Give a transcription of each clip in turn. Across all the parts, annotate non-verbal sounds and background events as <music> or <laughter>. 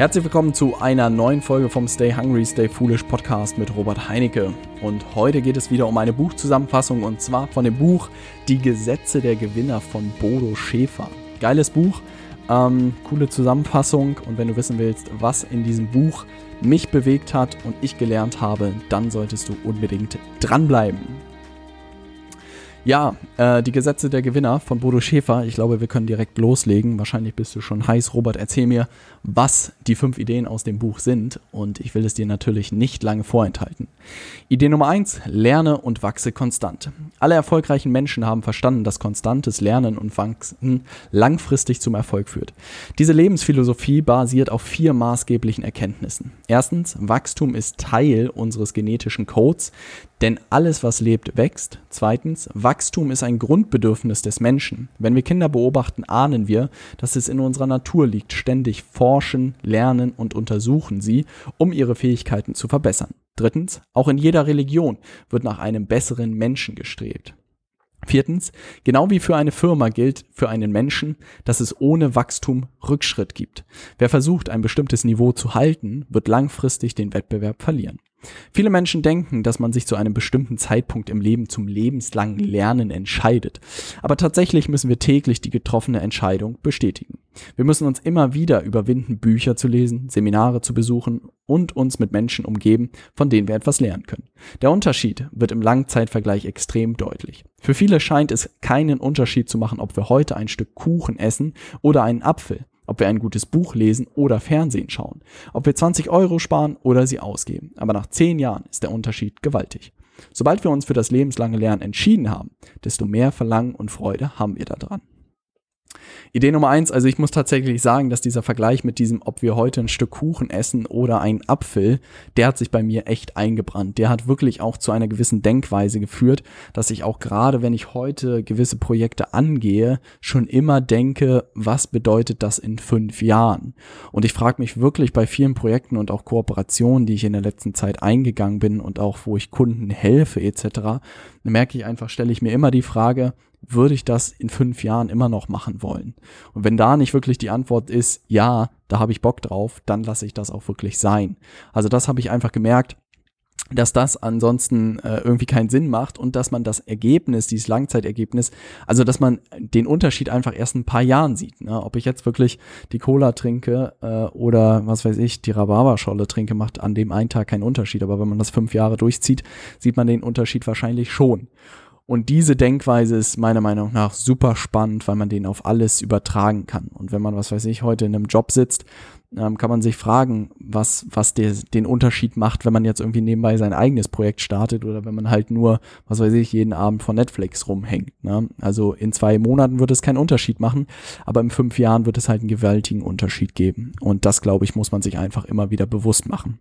Herzlich willkommen zu einer neuen Folge vom Stay Hungry, Stay Foolish Podcast mit Robert Heinecke. Und heute geht es wieder um eine Buchzusammenfassung und zwar von dem Buch Die Gesetze der Gewinner von Bodo Schäfer. Geiles Buch, ähm, coole Zusammenfassung und wenn du wissen willst, was in diesem Buch mich bewegt hat und ich gelernt habe, dann solltest du unbedingt dranbleiben. Ja, äh, die Gesetze der Gewinner von Bodo Schäfer. Ich glaube, wir können direkt loslegen. Wahrscheinlich bist du schon heiß. Robert, erzähl mir, was die fünf Ideen aus dem Buch sind. Und ich will es dir natürlich nicht lange vorenthalten. Idee Nummer eins: Lerne und wachse konstant. Alle erfolgreichen Menschen haben verstanden, dass konstantes Lernen und Wachsen langfristig zum Erfolg führt. Diese Lebensphilosophie basiert auf vier maßgeblichen Erkenntnissen. Erstens, Wachstum ist Teil unseres genetischen Codes. Denn alles, was lebt, wächst. Zweitens, Wachstum ist ein Grundbedürfnis des Menschen. Wenn wir Kinder beobachten, ahnen wir, dass es in unserer Natur liegt, ständig forschen, lernen und untersuchen sie, um ihre Fähigkeiten zu verbessern. Drittens, auch in jeder Religion wird nach einem besseren Menschen gestrebt. Viertens, genau wie für eine Firma gilt für einen Menschen, dass es ohne Wachstum Rückschritt gibt. Wer versucht, ein bestimmtes Niveau zu halten, wird langfristig den Wettbewerb verlieren. Viele Menschen denken, dass man sich zu einem bestimmten Zeitpunkt im Leben zum lebenslangen Lernen entscheidet. Aber tatsächlich müssen wir täglich die getroffene Entscheidung bestätigen. Wir müssen uns immer wieder überwinden, Bücher zu lesen, Seminare zu besuchen und uns mit Menschen umgeben, von denen wir etwas lernen können. Der Unterschied wird im Langzeitvergleich extrem deutlich. Für viele scheint es keinen Unterschied zu machen, ob wir heute ein Stück Kuchen essen oder einen Apfel ob wir ein gutes Buch lesen oder Fernsehen schauen, ob wir 20 Euro sparen oder sie ausgeben. Aber nach 10 Jahren ist der Unterschied gewaltig. Sobald wir uns für das lebenslange Lernen entschieden haben, desto mehr Verlangen und Freude haben wir daran. Idee Nummer eins, also ich muss tatsächlich sagen, dass dieser Vergleich mit diesem, ob wir heute ein Stück Kuchen essen oder ein Apfel, der hat sich bei mir echt eingebrannt. Der hat wirklich auch zu einer gewissen Denkweise geführt, dass ich auch gerade, wenn ich heute gewisse Projekte angehe, schon immer denke, was bedeutet das in fünf Jahren? Und ich frage mich wirklich bei vielen Projekten und auch Kooperationen, die ich in der letzten Zeit eingegangen bin und auch wo ich Kunden helfe etc., merke ich einfach, stelle ich mir immer die Frage, würde ich das in fünf Jahren immer noch machen wollen? Und wenn da nicht wirklich die Antwort ist, ja, da habe ich Bock drauf, dann lasse ich das auch wirklich sein. Also das habe ich einfach gemerkt, dass das ansonsten äh, irgendwie keinen Sinn macht und dass man das Ergebnis, dieses Langzeitergebnis, also dass man den Unterschied einfach erst ein paar Jahren sieht. Ne? Ob ich jetzt wirklich die Cola trinke äh, oder was weiß ich, die Rhabarberscholle trinke, macht an dem einen Tag keinen Unterschied. Aber wenn man das fünf Jahre durchzieht, sieht man den Unterschied wahrscheinlich schon. Und diese Denkweise ist meiner Meinung nach super spannend, weil man den auf alles übertragen kann. Und wenn man, was weiß ich, heute in einem Job sitzt, ähm, kann man sich fragen, was, was der, den Unterschied macht, wenn man jetzt irgendwie nebenbei sein eigenes Projekt startet oder wenn man halt nur, was weiß ich, jeden Abend vor Netflix rumhängt. Ne? Also in zwei Monaten wird es keinen Unterschied machen, aber in fünf Jahren wird es halt einen gewaltigen Unterschied geben. Und das, glaube ich, muss man sich einfach immer wieder bewusst machen.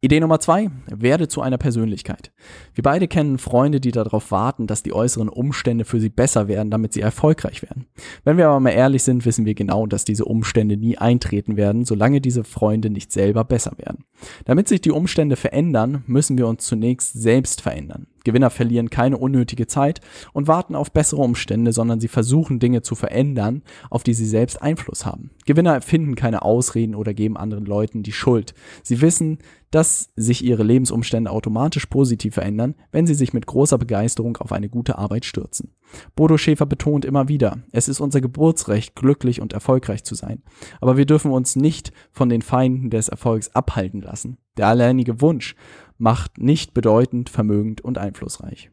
Idee Nummer zwei, werde zu einer Persönlichkeit. Wir beide kennen Freunde, die darauf warten, dass die äußeren Umstände für sie besser werden, damit sie erfolgreich werden. Wenn wir aber mal ehrlich sind, wissen wir genau, dass diese Umstände nie eintreten werden, solange diese Freunde nicht selber besser werden. Damit sich die Umstände verändern, müssen wir uns zunächst selbst verändern. Gewinner verlieren keine unnötige Zeit und warten auf bessere Umstände, sondern sie versuchen Dinge zu verändern, auf die sie selbst Einfluss haben. Gewinner erfinden keine Ausreden oder geben anderen Leuten die Schuld. Sie wissen, dass sich ihre Lebensumstände automatisch positiv verändern, wenn sie sich mit großer Begeisterung auf eine gute Arbeit stürzen. Bodo Schäfer betont immer wieder, es ist unser Geburtsrecht, glücklich und erfolgreich zu sein. Aber wir dürfen uns nicht von den Feinden des Erfolgs abhalten lassen. Der alleinige Wunsch macht nicht bedeutend, vermögend und einflussreich.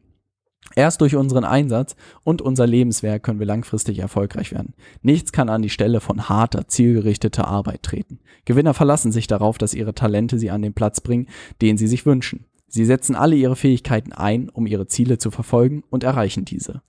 Erst durch unseren Einsatz und unser Lebenswerk können wir langfristig erfolgreich werden. Nichts kann an die Stelle von harter, zielgerichteter Arbeit treten. Gewinner verlassen sich darauf, dass ihre Talente sie an den Platz bringen, den sie sich wünschen. Sie setzen alle ihre Fähigkeiten ein, um ihre Ziele zu verfolgen und erreichen diese.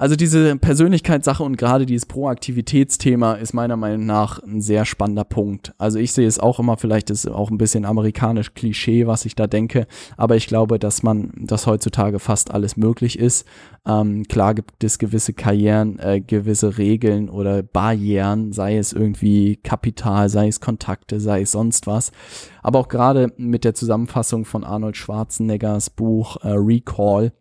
Also diese Persönlichkeitssache und gerade dieses Proaktivitätsthema ist meiner Meinung nach ein sehr spannender Punkt. Also ich sehe es auch immer, vielleicht ist es auch ein bisschen amerikanisch Klischee, was ich da denke, aber ich glaube, dass man, dass heutzutage fast alles möglich ist. Ähm, klar gibt es gewisse Karrieren, äh, gewisse Regeln oder Barrieren, sei es irgendwie Kapital, sei es Kontakte, sei es sonst was. Aber auch gerade mit der Zusammenfassung von Arnold Schwarzeneggers Buch äh, Recall,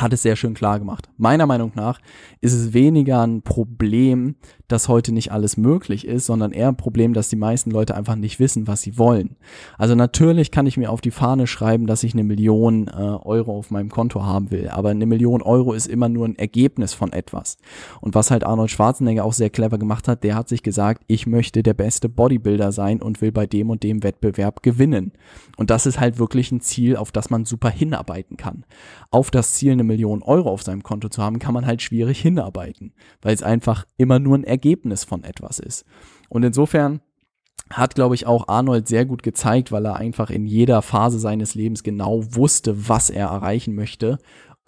hat es sehr schön klar gemacht. Meiner Meinung nach ist es weniger ein Problem, dass heute nicht alles möglich ist, sondern eher ein Problem, dass die meisten Leute einfach nicht wissen, was sie wollen. Also natürlich kann ich mir auf die Fahne schreiben, dass ich eine Million äh, Euro auf meinem Konto haben will, aber eine Million Euro ist immer nur ein Ergebnis von etwas. Und was halt Arnold Schwarzenegger auch sehr clever gemacht hat, der hat sich gesagt, ich möchte der beste Bodybuilder sein und will bei dem und dem Wettbewerb gewinnen. Und das ist halt wirklich ein Ziel, auf das man super hinarbeiten kann. Auf das Ziel, eine Million Euro auf seinem Konto zu haben, kann man halt schwierig hinarbeiten, weil es einfach immer nur ein Ergebnis von etwas ist. Und insofern hat, glaube ich, auch Arnold sehr gut gezeigt, weil er einfach in jeder Phase seines Lebens genau wusste, was er erreichen möchte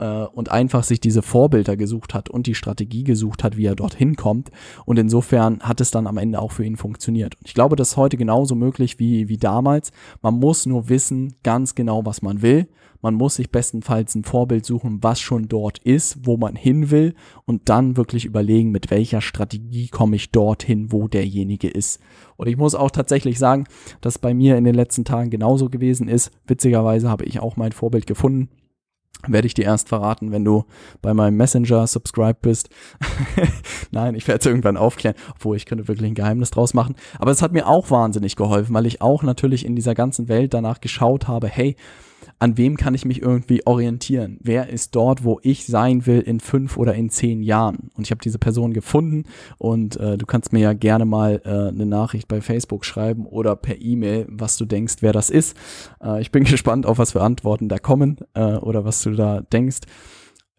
äh, und einfach sich diese Vorbilder gesucht hat und die Strategie gesucht hat, wie er dorthin kommt. Und insofern hat es dann am Ende auch für ihn funktioniert. Und ich glaube, das ist heute genauso möglich wie, wie damals. Man muss nur wissen ganz genau, was man will. Man muss sich bestenfalls ein Vorbild suchen, was schon dort ist, wo man hin will und dann wirklich überlegen, mit welcher Strategie komme ich dorthin, wo derjenige ist. Und ich muss auch tatsächlich sagen, dass bei mir in den letzten Tagen genauso gewesen ist. Witzigerweise habe ich auch mein Vorbild gefunden werde ich dir erst verraten, wenn du bei meinem Messenger subscribed bist. <laughs> Nein, ich werde es irgendwann aufklären, obwohl ich könnte wirklich ein Geheimnis draus machen. Aber es hat mir auch wahnsinnig geholfen, weil ich auch natürlich in dieser ganzen Welt danach geschaut habe, hey, an wem kann ich mich irgendwie orientieren? Wer ist dort, wo ich sein will in fünf oder in zehn Jahren? Und ich habe diese Person gefunden und äh, du kannst mir ja gerne mal äh, eine Nachricht bei Facebook schreiben oder per E-Mail, was du denkst, wer das ist. Äh, ich bin <laughs> gespannt, auf was für Antworten da kommen äh, oder was du da denkst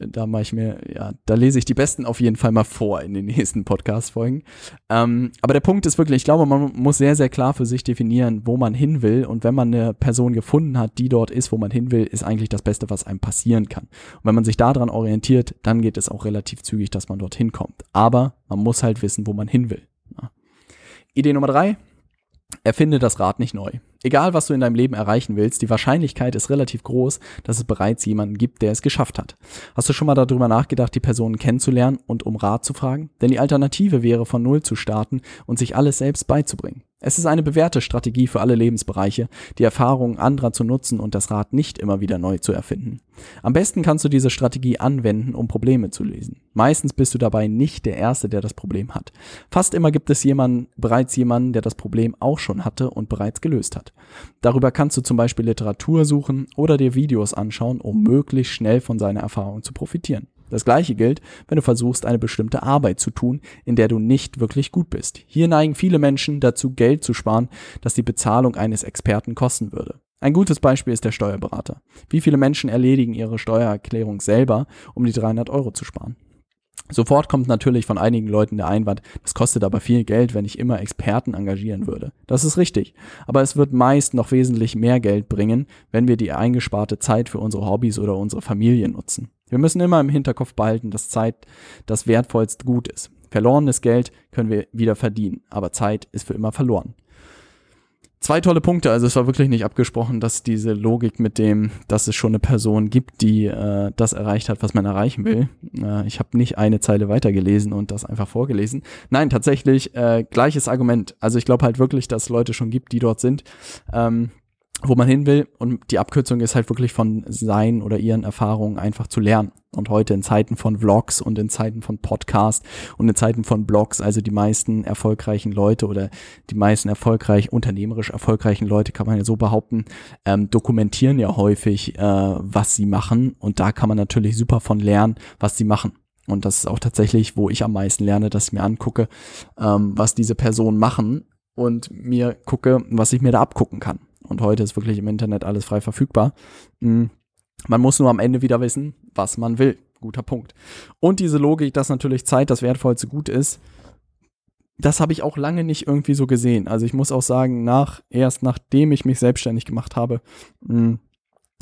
da mache ich mir, ja, da lese ich die besten auf jeden Fall mal vor in den <laughs> nächsten Podcast-Folgen. Ähm, aber der Punkt ist wirklich, ich glaube, man muss sehr, sehr klar für sich definieren, wo man hin will. Und wenn man eine Person gefunden hat, die dort ist, wo man hin will, ist eigentlich das Beste, was einem passieren kann. Und wenn man sich daran orientiert, dann geht es auch relativ zügig, dass man dorthin kommt. Aber man muss halt wissen, wo man hin will. Ja. Idee Nummer drei, erfinde das Rad nicht neu. Egal, was du in deinem Leben erreichen willst, die Wahrscheinlichkeit ist relativ groß, dass es bereits jemanden gibt, der es geschafft hat. Hast du schon mal darüber nachgedacht, die Personen kennenzulernen und um Rat zu fragen? Denn die Alternative wäre, von Null zu starten und sich alles selbst beizubringen. Es ist eine bewährte Strategie für alle Lebensbereiche, die Erfahrungen anderer zu nutzen und das Rad nicht immer wieder neu zu erfinden. Am besten kannst du diese Strategie anwenden, um Probleme zu lösen. Meistens bist du dabei nicht der Erste, der das Problem hat. Fast immer gibt es jemanden, bereits jemanden, der das Problem auch schon hatte und bereits gelöst hat. Darüber kannst du zum Beispiel Literatur suchen oder dir Videos anschauen, um möglichst schnell von seiner Erfahrung zu profitieren. Das gleiche gilt, wenn du versuchst, eine bestimmte Arbeit zu tun, in der du nicht wirklich gut bist. Hier neigen viele Menschen dazu, Geld zu sparen, das die Bezahlung eines Experten kosten würde. Ein gutes Beispiel ist der Steuerberater. Wie viele Menschen erledigen ihre Steuererklärung selber, um die 300 Euro zu sparen? Sofort kommt natürlich von einigen Leuten der Einwand, das kostet aber viel Geld, wenn ich immer Experten engagieren würde. Das ist richtig, aber es wird meist noch wesentlich mehr Geld bringen, wenn wir die eingesparte Zeit für unsere Hobbys oder unsere Familie nutzen. Wir müssen immer im Hinterkopf behalten, dass Zeit das wertvollste Gut ist. Verlorenes Geld können wir wieder verdienen, aber Zeit ist für immer verloren. Zwei tolle Punkte, also es war wirklich nicht abgesprochen, dass diese Logik mit dem, dass es schon eine Person gibt, die äh, das erreicht hat, was man erreichen will. Äh, ich habe nicht eine Zeile weitergelesen und das einfach vorgelesen. Nein, tatsächlich äh, gleiches Argument. Also ich glaube halt wirklich, dass es Leute schon gibt, die dort sind. Ähm, wo man hin will. Und die Abkürzung ist halt wirklich von seinen oder ihren Erfahrungen einfach zu lernen. Und heute in Zeiten von Vlogs und in Zeiten von Podcast und in Zeiten von Blogs, also die meisten erfolgreichen Leute oder die meisten erfolgreich, unternehmerisch erfolgreichen Leute, kann man ja so behaupten, ähm, dokumentieren ja häufig, äh, was sie machen. Und da kann man natürlich super von lernen, was sie machen. Und das ist auch tatsächlich, wo ich am meisten lerne, dass ich mir angucke, ähm, was diese Personen machen und mir gucke, was ich mir da abgucken kann. Und heute ist wirklich im Internet alles frei verfügbar. Mm, man muss nur am Ende wieder wissen, was man will. Guter Punkt. Und diese Logik, dass natürlich Zeit das wertvollste Gut ist, das habe ich auch lange nicht irgendwie so gesehen. Also ich muss auch sagen, nach, erst nachdem ich mich selbstständig gemacht habe, mm,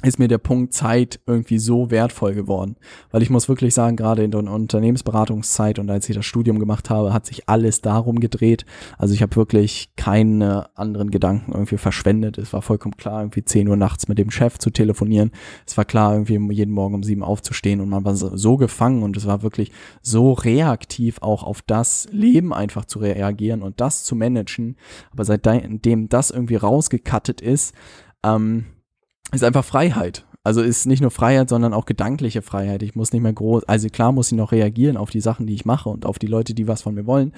ist mir der Punkt Zeit irgendwie so wertvoll geworden. Weil ich muss wirklich sagen, gerade in der Unternehmensberatungszeit und als ich das Studium gemacht habe, hat sich alles darum gedreht. Also ich habe wirklich keine anderen Gedanken irgendwie verschwendet. Es war vollkommen klar, irgendwie 10 Uhr nachts mit dem Chef zu telefonieren. Es war klar, irgendwie jeden Morgen um sieben aufzustehen und man war so gefangen und es war wirklich so reaktiv auch auf das Leben einfach zu reagieren und das zu managen. Aber seitdem das irgendwie rausgekattet ist, ähm, ist einfach Freiheit. Also ist nicht nur Freiheit, sondern auch gedankliche Freiheit. Ich muss nicht mehr groß, also klar muss ich noch reagieren auf die Sachen, die ich mache und auf die Leute, die was von mir wollen.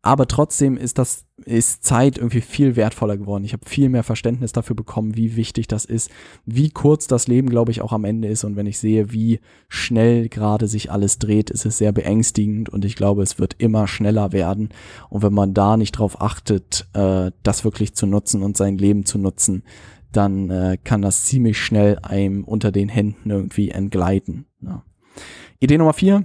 Aber trotzdem ist das, ist Zeit irgendwie viel wertvoller geworden. Ich habe viel mehr Verständnis dafür bekommen, wie wichtig das ist, wie kurz das Leben, glaube ich, auch am Ende ist. Und wenn ich sehe, wie schnell gerade sich alles dreht, ist es sehr beängstigend und ich glaube, es wird immer schneller werden. Und wenn man da nicht drauf achtet, äh, das wirklich zu nutzen und sein Leben zu nutzen, dann äh, kann das ziemlich schnell einem unter den Händen irgendwie entgleiten. Ja. Idee Nummer vier,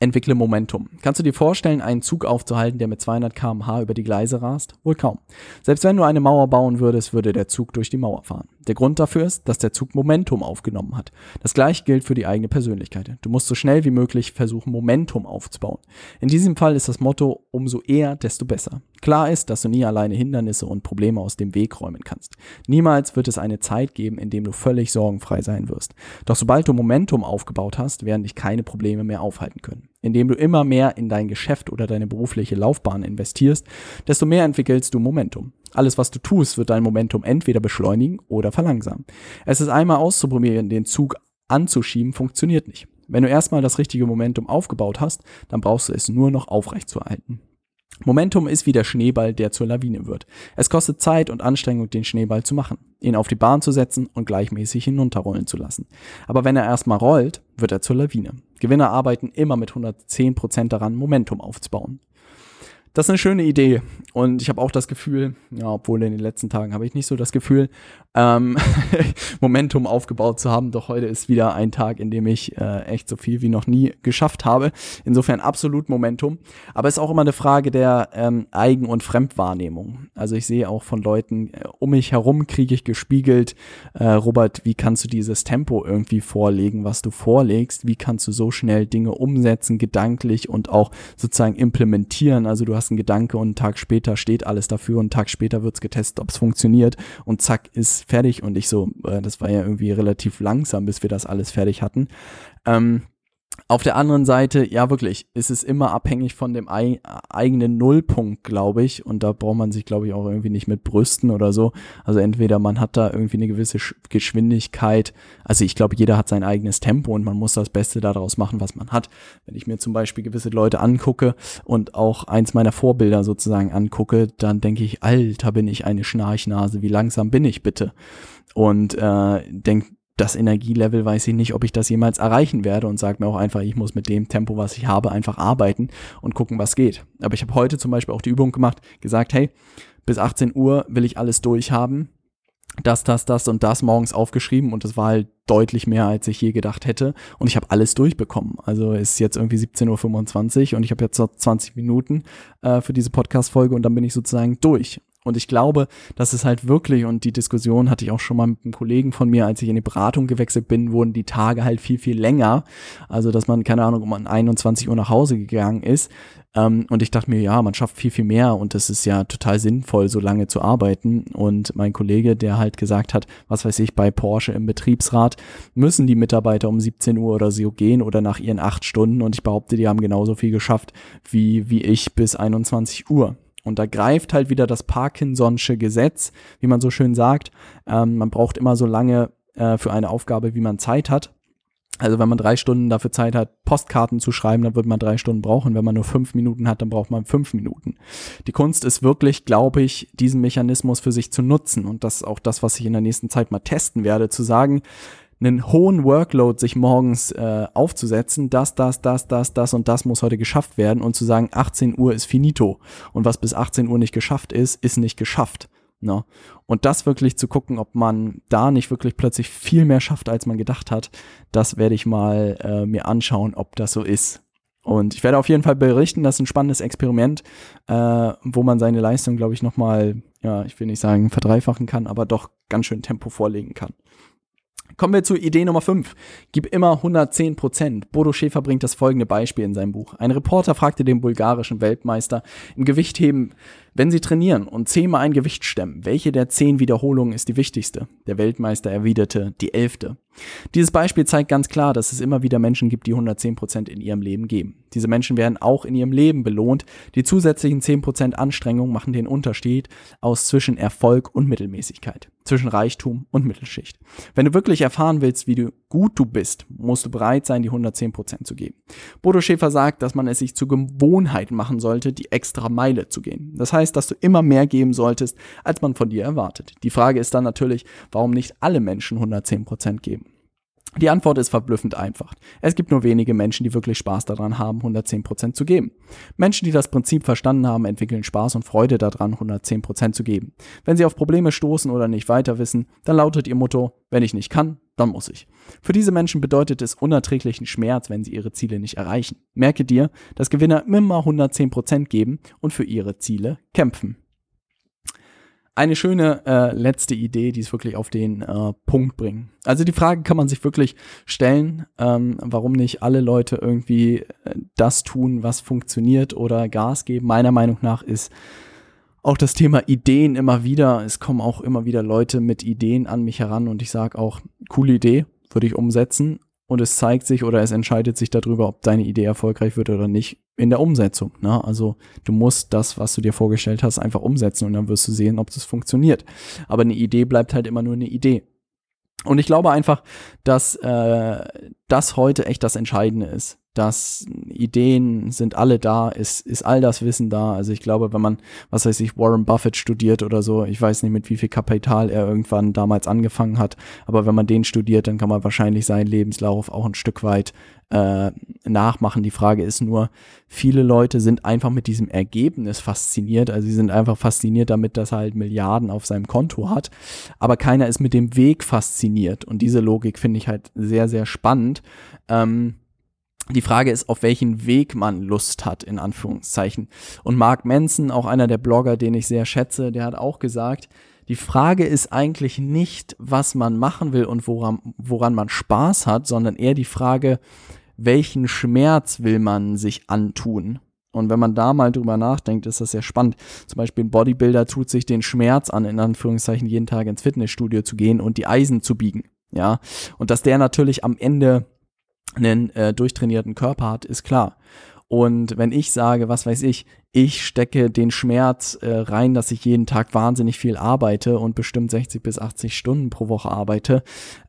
entwickle Momentum. Kannst du dir vorstellen, einen Zug aufzuhalten, der mit 200 km/h über die Gleise rast? Wohl kaum. Selbst wenn du eine Mauer bauen würdest, würde der Zug durch die Mauer fahren. Der Grund dafür ist, dass der Zug Momentum aufgenommen hat. Das gleiche gilt für die eigene Persönlichkeit. Du musst so schnell wie möglich versuchen, Momentum aufzubauen. In diesem Fall ist das Motto, umso eher, desto besser. Klar ist, dass du nie alleine Hindernisse und Probleme aus dem Weg räumen kannst. Niemals wird es eine Zeit geben, in dem du völlig sorgenfrei sein wirst. Doch sobald du Momentum aufgebaut hast, werden dich keine Probleme mehr aufhalten können. Indem du immer mehr in dein Geschäft oder deine berufliche Laufbahn investierst, desto mehr entwickelst du Momentum. Alles, was du tust, wird dein Momentum entweder beschleunigen oder verlangsamen. Es ist einmal auszuprobieren, den Zug anzuschieben, funktioniert nicht. Wenn du erstmal das richtige Momentum aufgebaut hast, dann brauchst du es nur noch aufrecht zu erhalten. Momentum ist wie der Schneeball, der zur Lawine wird. Es kostet Zeit und Anstrengung, den Schneeball zu machen, ihn auf die Bahn zu setzen und gleichmäßig hinunterrollen zu lassen. Aber wenn er erstmal rollt, wird er zur Lawine. Gewinner arbeiten immer mit 110% daran, Momentum aufzubauen. Das ist eine schöne Idee. Und ich habe auch das Gefühl, ja, obwohl in den letzten Tagen habe ich nicht so das Gefühl, ähm, <laughs> Momentum aufgebaut zu haben. Doch heute ist wieder ein Tag, in dem ich äh, echt so viel wie noch nie geschafft habe. Insofern absolut Momentum. Aber es ist auch immer eine Frage der ähm, Eigen- und Fremdwahrnehmung. Also ich sehe auch von Leuten äh, um mich herum kriege ich gespiegelt, äh, Robert, wie kannst du dieses Tempo irgendwie vorlegen, was du vorlegst? Wie kannst du so schnell Dinge umsetzen, gedanklich und auch sozusagen implementieren? Also du hast einen Gedanke und einen Tag später steht alles dafür und einen Tag später wird's getestet, ob es funktioniert und zack ist fertig und ich so, äh, das war ja irgendwie relativ langsam, bis wir das alles fertig hatten. Ähm, auf der anderen Seite, ja wirklich, ist es immer abhängig von dem ei eigenen Nullpunkt, glaube ich. Und da braucht man sich, glaube ich, auch irgendwie nicht mit brüsten oder so. Also entweder man hat da irgendwie eine gewisse Sch Geschwindigkeit. Also ich glaube, jeder hat sein eigenes Tempo und man muss das Beste daraus machen, was man hat. Wenn ich mir zum Beispiel gewisse Leute angucke und auch eins meiner Vorbilder sozusagen angucke, dann denke ich, alter bin ich eine Schnarchnase, wie langsam bin ich bitte? Und äh, denke das Energielevel weiß ich nicht, ob ich das jemals erreichen werde und sage mir auch einfach, ich muss mit dem Tempo, was ich habe, einfach arbeiten und gucken, was geht. Aber ich habe heute zum Beispiel auch die Übung gemacht, gesagt, hey, bis 18 Uhr will ich alles durchhaben. Das, das, das und das morgens aufgeschrieben und das war halt deutlich mehr, als ich je gedacht hätte. Und ich habe alles durchbekommen. Also ist jetzt irgendwie 17.25 Uhr und ich habe jetzt noch 20 Minuten äh, für diese Podcast-Folge und dann bin ich sozusagen durch. Und ich glaube, dass es halt wirklich, und die Diskussion hatte ich auch schon mal mit einem Kollegen von mir, als ich in die Beratung gewechselt bin, wurden die Tage halt viel, viel länger. Also, dass man, keine Ahnung, um 21 Uhr nach Hause gegangen ist. Ähm, und ich dachte mir, ja, man schafft viel, viel mehr und es ist ja total sinnvoll, so lange zu arbeiten. Und mein Kollege, der halt gesagt hat, was weiß ich, bei Porsche im Betriebsrat müssen die Mitarbeiter um 17 Uhr oder so gehen oder nach ihren acht Stunden. Und ich behaupte, die haben genauso viel geschafft wie, wie ich bis 21 Uhr. Und da greift halt wieder das Parkinson'sche Gesetz, wie man so schön sagt. Ähm, man braucht immer so lange äh, für eine Aufgabe, wie man Zeit hat. Also wenn man drei Stunden dafür Zeit hat, Postkarten zu schreiben, dann wird man drei Stunden brauchen. Wenn man nur fünf Minuten hat, dann braucht man fünf Minuten. Die Kunst ist wirklich, glaube ich, diesen Mechanismus für sich zu nutzen. Und das ist auch das, was ich in der nächsten Zeit mal testen werde, zu sagen, einen hohen Workload sich morgens äh, aufzusetzen, das, das, das, das, das und das muss heute geschafft werden und zu sagen, 18 Uhr ist finito und was bis 18 Uhr nicht geschafft ist, ist nicht geschafft. Ne? Und das wirklich zu gucken, ob man da nicht wirklich plötzlich viel mehr schafft, als man gedacht hat, das werde ich mal äh, mir anschauen, ob das so ist. Und ich werde auf jeden Fall berichten, das ist ein spannendes Experiment, äh, wo man seine Leistung, glaube ich, nochmal, ja, ich will nicht sagen verdreifachen kann, aber doch ganz schön Tempo vorlegen kann. Kommen wir zu Idee Nummer 5. Gib immer 110 Prozent. Bodo Schäfer bringt das folgende Beispiel in seinem Buch. Ein Reporter fragte den bulgarischen Weltmeister im Gewichtheben, Wenn Sie trainieren und zehnmal ein Gewicht stemmen, welche der zehn Wiederholungen ist die wichtigste? Der Weltmeister erwiderte, die elfte. Dieses Beispiel zeigt ganz klar, dass es immer wieder Menschen gibt, die 110% in ihrem Leben geben. Diese Menschen werden auch in ihrem Leben belohnt. Die zusätzlichen 10% Anstrengung machen den Unterschied aus zwischen Erfolg und Mittelmäßigkeit, zwischen Reichtum und Mittelschicht. Wenn du wirklich erfahren willst, wie du gut du bist, musst du bereit sein, die 110% zu geben. Bodo Schäfer sagt, dass man es sich zur Gewohnheit machen sollte, die extra Meile zu gehen. Das heißt, dass du immer mehr geben solltest, als man von dir erwartet. Die Frage ist dann natürlich, warum nicht alle Menschen 110% geben. Die Antwort ist verblüffend einfach. Es gibt nur wenige Menschen, die wirklich Spaß daran haben, 110% zu geben. Menschen, die das Prinzip verstanden haben, entwickeln Spaß und Freude daran, 110% zu geben. Wenn sie auf Probleme stoßen oder nicht weiter wissen, dann lautet ihr Motto, wenn ich nicht kann, dann muss ich. Für diese Menschen bedeutet es unerträglichen Schmerz, wenn sie ihre Ziele nicht erreichen. Merke dir, dass Gewinner immer 110% geben und für ihre Ziele kämpfen eine schöne äh, letzte Idee, die es wirklich auf den äh, Punkt bringen. Also die Frage kann man sich wirklich stellen, ähm, warum nicht alle Leute irgendwie äh, das tun, was funktioniert oder Gas geben. Meiner Meinung nach ist auch das Thema Ideen immer wieder. Es kommen auch immer wieder Leute mit Ideen an mich heran und ich sage auch, coole Idee, würde ich umsetzen und es zeigt sich oder es entscheidet sich darüber, ob deine Idee erfolgreich wird oder nicht in der Umsetzung. Ne? Also du musst das, was du dir vorgestellt hast, einfach umsetzen und dann wirst du sehen, ob das funktioniert. Aber eine Idee bleibt halt immer nur eine Idee. Und ich glaube einfach, dass äh, das heute echt das Entscheidende ist dass Ideen sind alle da, ist, ist all das Wissen da. Also ich glaube, wenn man, was weiß ich, Warren Buffett studiert oder so, ich weiß nicht, mit wie viel Kapital er irgendwann damals angefangen hat, aber wenn man den studiert, dann kann man wahrscheinlich seinen Lebenslauf auch ein Stück weit äh, nachmachen. Die Frage ist nur, viele Leute sind einfach mit diesem Ergebnis fasziniert. Also sie sind einfach fasziniert damit, dass er halt Milliarden auf seinem Konto hat. Aber keiner ist mit dem Weg fasziniert. Und diese Logik finde ich halt sehr, sehr spannend. Ähm, die Frage ist, auf welchen Weg man Lust hat, in Anführungszeichen. Und Mark Manson, auch einer der Blogger, den ich sehr schätze, der hat auch gesagt, die Frage ist eigentlich nicht, was man machen will und woran, woran man Spaß hat, sondern eher die Frage, welchen Schmerz will man sich antun? Und wenn man da mal drüber nachdenkt, ist das sehr spannend. Zum Beispiel ein Bodybuilder tut sich den Schmerz an, in Anführungszeichen jeden Tag ins Fitnessstudio zu gehen und die Eisen zu biegen. Ja. Und dass der natürlich am Ende einen äh, durchtrainierten Körper hat, ist klar. Und wenn ich sage, was weiß ich, ich stecke den Schmerz äh, rein, dass ich jeden Tag wahnsinnig viel arbeite und bestimmt 60 bis 80 Stunden pro Woche arbeite,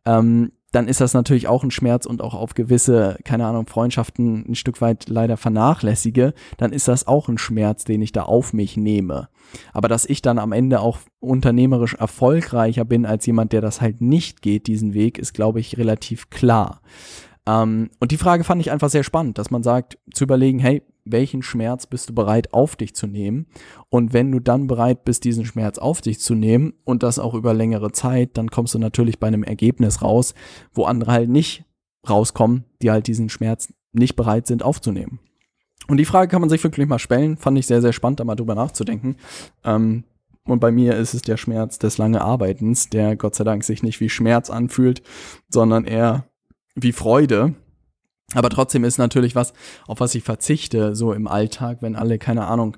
ähm, dann ist das natürlich auch ein Schmerz und auch auf gewisse, keine Ahnung, Freundschaften ein Stück weit leider vernachlässige, dann ist das auch ein Schmerz, den ich da auf mich nehme. Aber dass ich dann am Ende auch unternehmerisch erfolgreicher bin als jemand, der das halt nicht geht, diesen Weg, ist, glaube ich, relativ klar. Ähm, und die Frage fand ich einfach sehr spannend, dass man sagt, zu überlegen, hey, welchen Schmerz bist du bereit auf dich zu nehmen? Und wenn du dann bereit bist, diesen Schmerz auf dich zu nehmen und das auch über längere Zeit, dann kommst du natürlich bei einem Ergebnis raus, wo andere halt nicht rauskommen, die halt diesen Schmerz nicht bereit sind aufzunehmen. Und die Frage kann man sich wirklich mal stellen, fand ich sehr, sehr spannend, da mal drüber nachzudenken. Ähm, und bei mir ist es der Schmerz des lange Arbeitens, der Gott sei Dank sich nicht wie Schmerz anfühlt, sondern eher wie Freude. Aber trotzdem ist natürlich was, auf was ich verzichte, so im Alltag, wenn alle, keine Ahnung,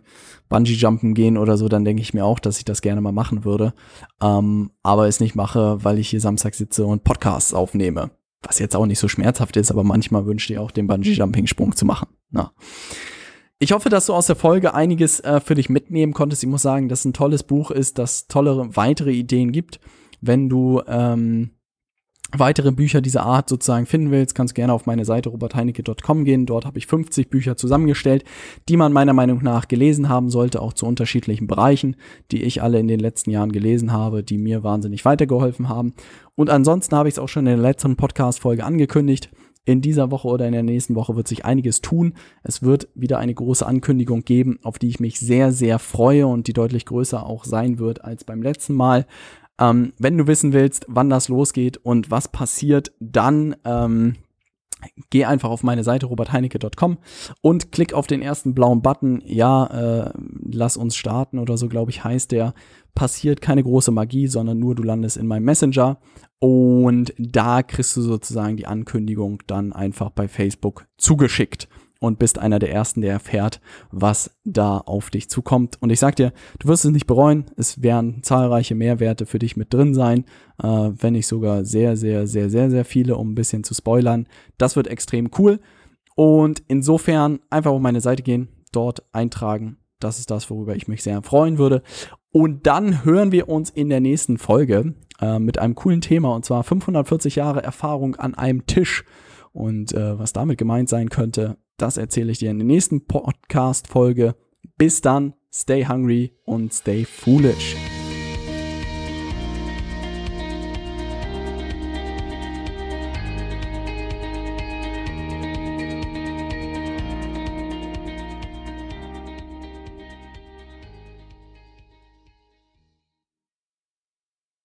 Bungee-Jumpen gehen oder so, dann denke ich mir auch, dass ich das gerne mal machen würde. Ähm, aber es nicht mache, weil ich hier Samstag sitze und Podcasts aufnehme. Was jetzt auch nicht so schmerzhaft ist, aber manchmal wünsche ich auch den Bungee-Jumping-Sprung zu machen. Na. Ich hoffe, dass du aus der Folge einiges äh, für dich mitnehmen konntest. Ich muss sagen, dass ein tolles Buch ist, das tolle weitere Ideen gibt. Wenn du ähm, weitere Bücher dieser Art sozusagen finden willst, kannst gerne auf meine Seite robertheinecke.com gehen. Dort habe ich 50 Bücher zusammengestellt, die man meiner Meinung nach gelesen haben sollte, auch zu unterschiedlichen Bereichen, die ich alle in den letzten Jahren gelesen habe, die mir wahnsinnig weitergeholfen haben. Und ansonsten habe ich es auch schon in der letzten Podcast-Folge angekündigt. In dieser Woche oder in der nächsten Woche wird sich einiges tun. Es wird wieder eine große Ankündigung geben, auf die ich mich sehr, sehr freue und die deutlich größer auch sein wird als beim letzten Mal. Ähm, wenn du wissen willst, wann das losgeht und was passiert, dann ähm, geh einfach auf meine Seite robertheinecke.com und klick auf den ersten blauen Button. Ja, äh, lass uns starten oder so, glaube ich, heißt der. Passiert keine große Magie, sondern nur du landest in meinem Messenger und da kriegst du sozusagen die Ankündigung dann einfach bei Facebook zugeschickt. Und bist einer der ersten, der erfährt, was da auf dich zukommt. Und ich sag dir, du wirst es nicht bereuen. Es werden zahlreiche Mehrwerte für dich mit drin sein, äh, wenn nicht sogar sehr, sehr, sehr, sehr, sehr viele, um ein bisschen zu spoilern. Das wird extrem cool. Und insofern einfach auf meine Seite gehen, dort eintragen. Das ist das, worüber ich mich sehr freuen würde. Und dann hören wir uns in der nächsten Folge äh, mit einem coolen Thema und zwar 540 Jahre Erfahrung an einem Tisch. Und äh, was damit gemeint sein könnte, das erzähle ich dir in der nächsten Podcast-Folge. Bis dann, stay hungry und stay foolish.